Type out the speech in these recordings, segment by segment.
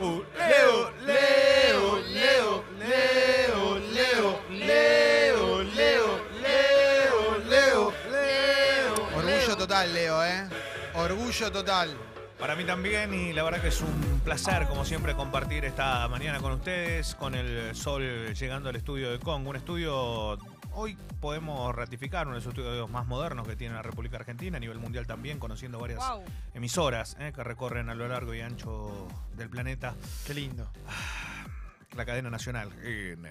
Leo, Leo, Leo, Leo, Leo, Leo, Leo, Leo, Leo, Leo. Orgullo total, Leo, ¿eh? Orgullo total. Para mí también y la verdad que es un placer como siempre compartir esta mañana con ustedes, con el sol llegando al estudio de Kong, un estudio hoy podemos ratificar uno de los estudios más modernos que tiene la República Argentina, a nivel mundial también, conociendo varias Wow. emisoras eh, que recorren a lo largo y ancho del planeta. Qué lindo. La cadena nacional en-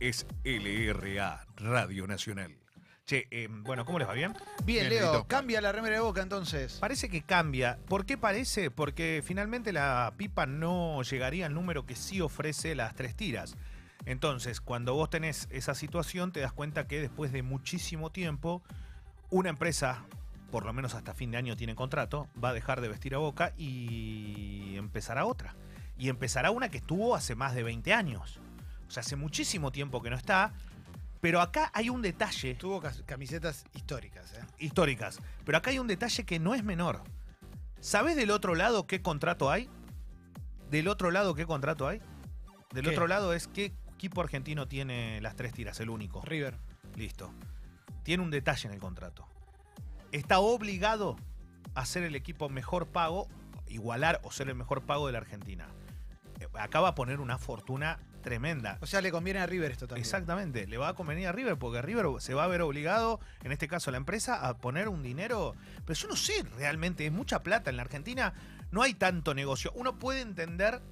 es LRA, Radio Nacional. Che, eh, bueno, ¿cómo les va? ¿Bien? Bien, Bien, Leo, cambia la remera de boca entonces. Parece que cambia. ¿Por qué parece? Porque finalmente la pipa no llegaría al número que sí ofrece las tres tiras. Entonces, cuando vos tenés esa situación, te das cuenta que después de muchísimo tiempo, una empresa, por lo menos hasta fin de año tiene contrato, va a dejar de vestir a boca y empezará otra. Y empezará una que estuvo hace más de 20 años. O sea, hace muchísimo tiempo que no está. Pero acá hay un detalle Tuvo camisetas históricas, ¿eh? históricas. Pero acá hay un detalle que no es menor. ¿Sabés del otro lado qué contrato hay? ¿Del otro lado qué contrato hay? Del ¿Qué? otro lado es qué equipo argentino tiene las tres tiras, el único. River. Listo. Tiene un detalle en el contrato. Está obligado a ser el equipo mejor pago, igualar o ser el mejor pago de la Argentina. Eh, Acá va a poner una fortuna tremenda. O sea, le conviene a River esto también. Exactamente, le va a convenir a River porque River se va a ver obligado, en este caso la empresa, a poner un dinero. Pero yo no sé realmente, es mucha plata en la Argentina, no hay tanto negocio. Uno puede entender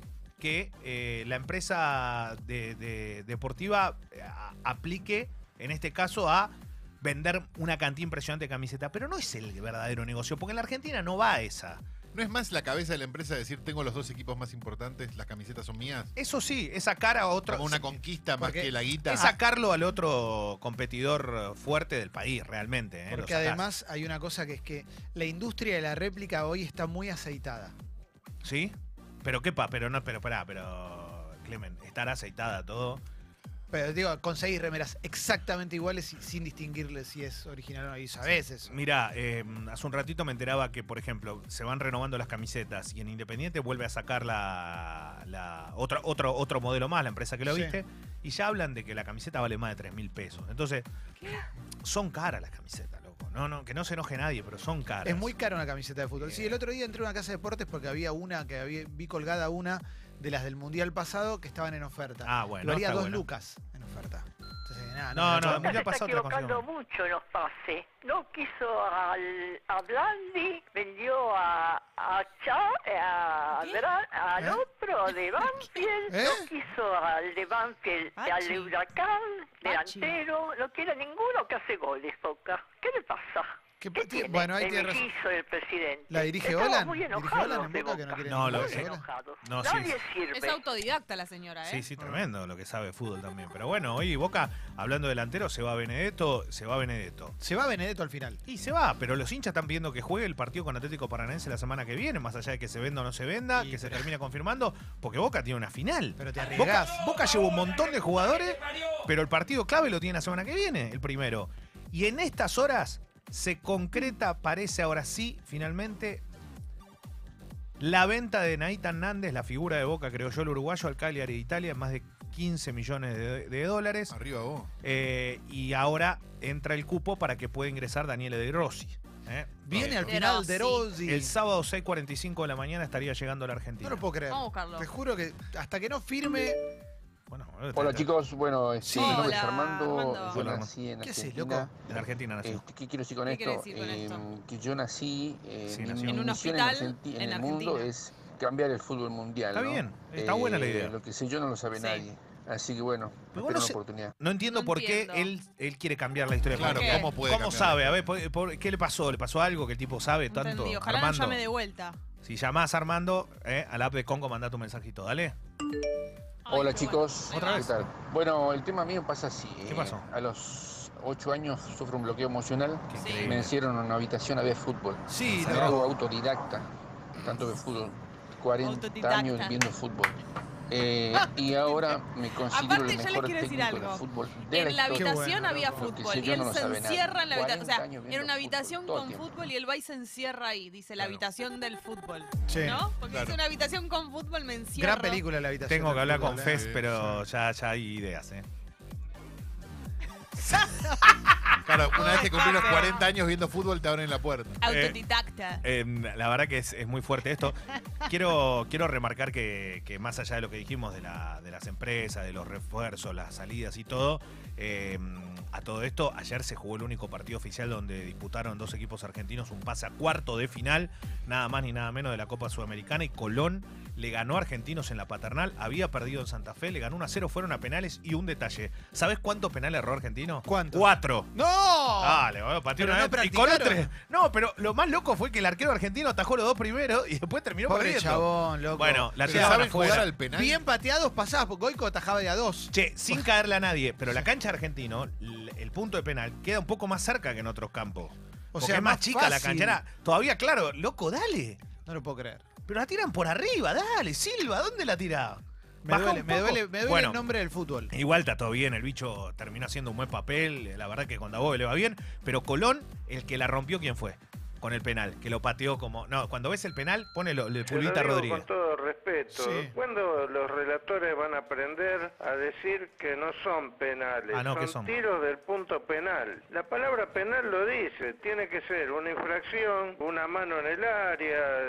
que eh, la empresa de- de- deportiva eh, aplique, en este caso, a vender una cantidad impresionante de camisetas, pero no es el verdadero negocio, porque en la Argentina no va a esa. ¿No es más la cabeza de la empresa decir tengo los dos equipos más importantes, las camisetas son mías? Eso sí, es sacar a otro. Como una conquista más que la guita. Es sacarlo al otro competidor fuerte del país, realmente. ¿eh? Porque además hay una cosa que es que la industria de la réplica hoy está muy aceitada. ¿Sí? Pero qué pa, pero no, pero pará, pero. Clemen, estar aceitada todo. Pero digo, conseguir remeras exactamente iguales y sin distinguirle si es original o no. Y sabés eso. Mira, eh, hace un ratito me enteraba que, por ejemplo, se van renovando las camisetas y en Independiente vuelve a sacar la, la otra, otro, otro modelo más, la empresa que lo Sí. viste, y ya hablan de que la camiseta vale más de 3 mil pesos. Entonces, son caras las camisetas, loco. No, no, que no se enoje nadie, pero son caras. Es muy cara una camiseta de fútbol. Sí, el otro día entré a una casa de deportes porque había una que había, vi colgada una de las del mundial pasado que estaban en oferta. Ah, bueno. Lo haría dos bueno. lucas en oferta. Nada, No, no, puedo- mundial se está equivocando ¿no? mucho en los pases. No quiso al, a Blandi, vendió a, a Chá, a ¿Qué? Dra- al ¿Eh? otro de Banfield, ¿Eh? no quiso al de Banfield, al de Huracán, delantero, no quiere a ninguno que hace goles, Boca. ¿Qué le pasa? ¿Qué ¿Qué pa- tiene bueno, ahí tiene razón. presidente? ¿La dirige Olan? muy ¿Dirige Olan en Boca que no Boca. quiere No, lo- enojados. No, sí, Nadie es- sirve. Es autodidacta la señora, ¿eh? Sí, sí, tremendo lo que sabe fútbol también. Pero bueno, hoy Boca, hablando de delantero, se va Benedetto, se va Benedetto. Se va Benedetto al final. Y se va, pero los hinchas están pidiendo que juegue el partido con Atlético Paranaense la semana que viene, más allá de que se venda o no se venda, que se termina confirmando, porque Boca tiene una final. Pero te Boca, arriesgás. Boca lleva un montón de jugadores, pero el partido clave lo tiene la semana que viene, el primero. Y en estas horas se concreta, parece ahora sí, finalmente, la venta de Naita Hernández, la figura de Boca, creo yo, el uruguayo al Cagliari de Italia, en más de 15 millones de, de dólares. Arriba vos. Eh, y ahora entra el cupo para que pueda ingresar Daniele De Rossi. ¿eh? Viene al final de Rossi. El sábado 6.45 de la mañana estaría llegando a la Argentina. No lo puedo creer. Vamos a buscarlo. Te juro que hasta que no firme. Bueno, Hola chicos, bueno, este, Sí. mi nombre es Hola, Armando, Armando. yo Hola, nací en ¿Qué haces, Argentina. En Argentina nació. Este, ¿Qué quiero decir con ¿Qué esto? quiere decir con Eh, esto? que yo nací, eh, Sí, mi, nació. mi En un en, hospital Argenti- en en el mundo es cambiar el fútbol mundial. Está ¿no? bien, está buena la Eh, idea. Lo que sé yo no lo sabe Sí. nadie. Así que bueno, Pero espero bueno, una se- oportunidad. No entiendo No por qué él, él quiere cambiar la historia. Claro. ¿cómo puede ¿Cómo cambiar? sabe? A ver, por- por- ¿qué le pasó? ¿Le pasó algo que el tipo sabe No tanto? entendí. Ojalá Armando. no llame de vuelta. Si llamás Armando, eh, al app de Congo, manda tu mensajito, dale. Hola qué chicos, bueno. ¿Otra ¿qué vez? tal? Bueno, el tema mío pasa así. ¿Qué eh, pasó? A los 8 años sufro un bloqueo emocional. Qué Sí. Me encierran en una habitación a ver fútbol. Sí, Me no. hago autodidacta, tanto de fútbol. 40 Autodidacta. años viendo fútbol. Eh, y ahora me considero Aparte, el yo les mejor quiero decir algo. de fútbol de En la habitación bueno, había fútbol y él no se encierra en la habitación. O 40 sea, viendo una habitación con fútbol y el va y se encierra ahí. Dice la Claro. habitación del fútbol. Sí. ¿No? Porque Claro. es una habitación con fútbol, me encierro. Gran película la habitación. Tengo que hablar con ¿eh? Fez, Sí, pero ya, ya hay ideas, ¿eh? Claro, una vez que cumplí los Capo. 40 años viendo fútbol, te abren la puerta. Autodidacta. Eh, la verdad que es, es muy fuerte esto. Quiero, quiero remarcar que, que más allá de lo que dijimos de, la- de las empresas, de los refuerzos, las salidas y todo, eh, a todo esto, ayer se jugó el único partido oficial donde disputaron dos equipos argentinos un pase a cuarto de final, nada más ni nada menos de la Copa Sudamericana, y Colón le ganó a Argentinos en la paternal, había perdido en Santa Fe, le ganó 1 a 0, fueron a penales y un detalle. ¿Sabes cuántos penales erró Argentino? ¿Cuánto? Cuatro. ¡No! Dale, bueno, pateó una no vez y practicaron. tres. No, pero lo más loco fue que el arquero argentino atajó los dos primeros y después terminó Pobre perdiendo. chabón, loco. Bueno, la ¿Saben jugar al penal? Bien pateados pasadas, porque Goico atajaba de a dos. Che, sin caerle a nadie, pero la cancha argentino, el punto de penal, queda un poco más cerca que en otros campos. O Porque sea, es más, más chica la fácil. cancha. Era todavía, claro, loco, dale. No lo puedo creer. Pero la tiran por arriba, dale, Silva, ¿dónde la tira? Me Baja duele, un me poco. duele, me duele Bueno. el nombre del fútbol. Igual está todo bien, el bicho terminó haciendo un buen papel, la verdad que con Dabove le va bien, pero Colón, el que la rompió, ¿quién fue? Con el penal, que lo pateó como... No, cuando ves el penal, ponelo, el Te lo pulita digo Rodríguez. con todo respeto. Sí. ¿Cuándo los relatores van a aprender decir que no son penales? Ah, no, ¿qué son son? tiros del punto penal. La palabra penal lo dice. Tiene que ser una infracción, una mano en el área,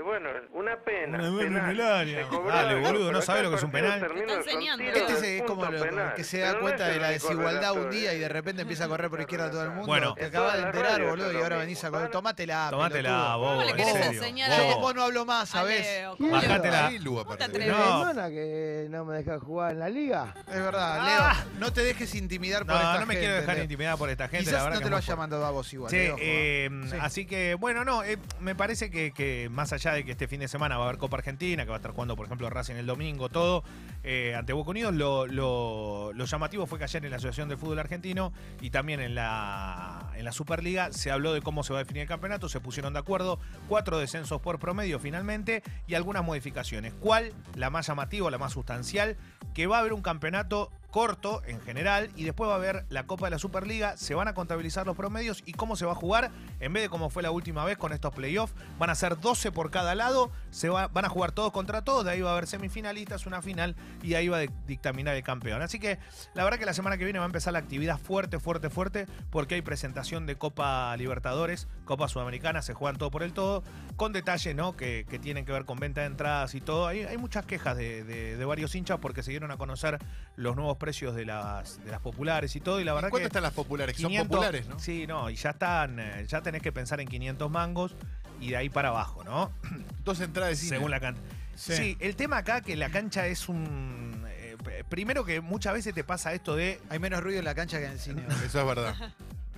bueno, una pena. Una penal. cobró Dale, boludo, ¿no sabe lo que es un penal? está enseñando. Este del es como lo- penal. que se da Pero no cuenta es de la desigualdad un día y de eh. repente empieza a correr por izquierda todo el mundo. Bueno. te acabas de enterar, radio boludo, y ahora venís a. Tómatela, Tómatela, pelotudo. bobo, ¿Cómo le querés enseñar Yo vos no hablo más, ¿sabés? Leo, ¿Quién Leo. Bajátela. Ahí, Lu, aparte. ¿Cómo te ¿Es? No. Que no me deja jugar en la liga? Es verdad, Ah. Leo. No te dejes intimidar por No, esta no me gente, quiero dejar intimidar por esta gente, Quizás la verdad no te lo es haya mandado a vos igual. Sí, eh, eh, así que bueno, no, eh, me parece que más allá de que este fin de semana va a haber Copa Argentina, que va a estar jugando, por ejemplo, Racing el domingo, todo, eh, ante Boca Unidos, lo, lo- lo llamativo fue que ayer en la Asociación del Fútbol Argentino y también en la, en la Superliga se habló de cómo se va a definir el campeonato, se pusieron de acuerdo, cuatro descensos por promedio finalmente y algunas modificaciones. ¿Cuál? La más llamativa, la más sustancial, que va a haber un campeonato corto en general y después va a haber la Copa de la Superliga, se van a contabilizar los promedios y cómo se va a jugar, en vez de como fue la última vez con estos playoffs, van a ser 12 por cada lado, se va- van a jugar todos contra todos, de ahí va a haber semifinalistas, una final y ahí va a dictaminar el campeón. Así que la verdad que la semana que viene va a empezar la actividad fuerte, fuerte, fuerte, porque hay presentación de Copa Libertadores, Copa Sudamericana, se juegan todo por el todo, con detalles que, tienen que ver con venta de entradas y todo. Hay, muchas quejas de- de varios hinchas porque se dieron a conocer los nuevos precios de las, de las populares y todo. Y la verdad ¿Cuánto que están las populares? Que 500 son populares, ¿no? Sí, no, y ya están, eh, ya tenés que pensar en 500 mangos y de ahí para abajo, ¿no? Dos entradas de cine. Según la cancha. Sí. Sí. el tema acá que la cancha es un... eh, primero que muchas veces te pasa esto de... Hay menos ruido en la cancha que en el cine. Eso es verdad.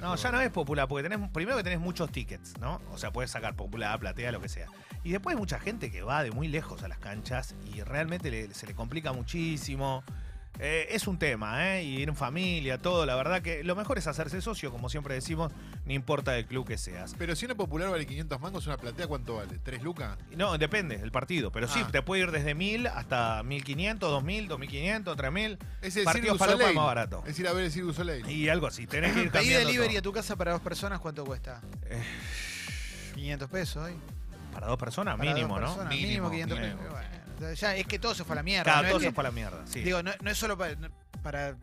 No, ya no es popular, porque tenés, primero que tenés muchos tickets, ¿no? O sea, puedes sacar popular, platea, lo que sea. Y después hay mucha gente que va de muy lejos a las canchas y realmente le- se le complica muchísimo. Eh, es un tema, ¿eh? Y ir en familia, todo. La verdad que lo mejor es hacerse socio, como siempre decimos, no importa del club que seas. Pero si una popular vale 500 mangos, una platea, ¿cuánto vale? ¿Tres lucas? No, depende del partido, pero sí, Ah. te puede ir desde 1000 hasta 1500, 2000, 2500, 3000. Es el Partido Cirque du falopa Soleil. más barato. Es ir a ver el Cirque du Soleil. Y algo así, tenés que ir Pedí cambiando delivery todo. a tu casa para dos personas, ¿cuánto cuesta? Eh. 500 pesos hoy. Para dos personas, Para mínimo, dos ¿no? personas, Mínimo, Mínimo 500 mínimo. pesos. Bueno, ya es que todo se fue a la mierda. Cada no es cosa que- es para la mierda, sí. Digo, no, no es solo para, para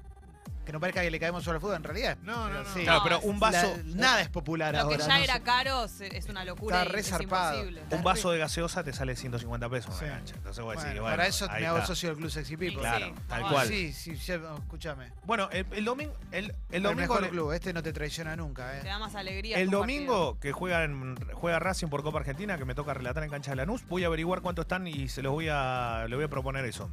que no parezca que le caemos solo al fútbol, en realidad. No, no, no. sí. Claro, pero un vaso, La- nada es popular Lo ahora. que ya no era sé. caro es una locura. Está y re es zarpado. imposible. un vaso de gaseosa te sale 150 pesos en Sí. la cancha. Entonces vos decís, Bueno, bueno, para eso me hago socio del Club Sexy People. Claro, Sí, tal vamos. cual. Sí, sí, escúchame. Bueno, el, el domingo, el, el El, domingo, mejor club, este no te traiciona nunca, Te ¿eh? da más alegría. el partido. domingo que juegan, juega Racing por Copa Argentina, que me toca relatar en cancha de Lanús, voy a averiguar cuánto están y se los voy a, le voy a proponer eso.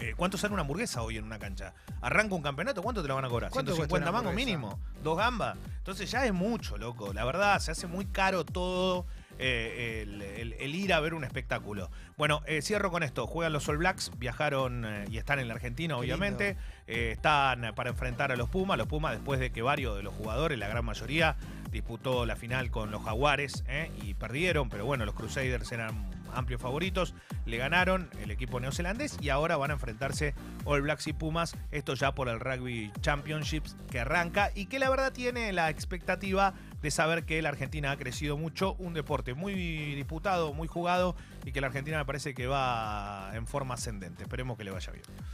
Eh, ¿Cuánto sale una hamburguesa hoy en una cancha? Arranca un campeonato, ¿cuánto te la van a cobrar? ¿Cuánto cuesta 150 una mangos mínimo, dos gambas. Entonces ya es mucho, loco. La verdad, se hace muy caro todo. eh, el, el- el ir a ver un espectáculo. Bueno, eh, cierro con esto. Juegan los All Blacks, viajaron eh, y están en la Argentina, Qué obviamente. Están para enfrentar a los Pumas. Los Pumas, después de que varios de los jugadores, la gran mayoría, disputó la final con los Jaguares y perdieron, pero bueno, los Crusaders eran amplios favoritos, le ganaron el equipo neozelandés y ahora van a enfrentarse All Blacks y Pumas, esto ya por el Rugby Championships que arranca y que la verdad tiene la expectativa de saber que la Argentina ha crecido mucho, un deporte muy disputado, muy jugado y que la Argentina me parece que va en forma ascendente. Esperemos que le vaya bien.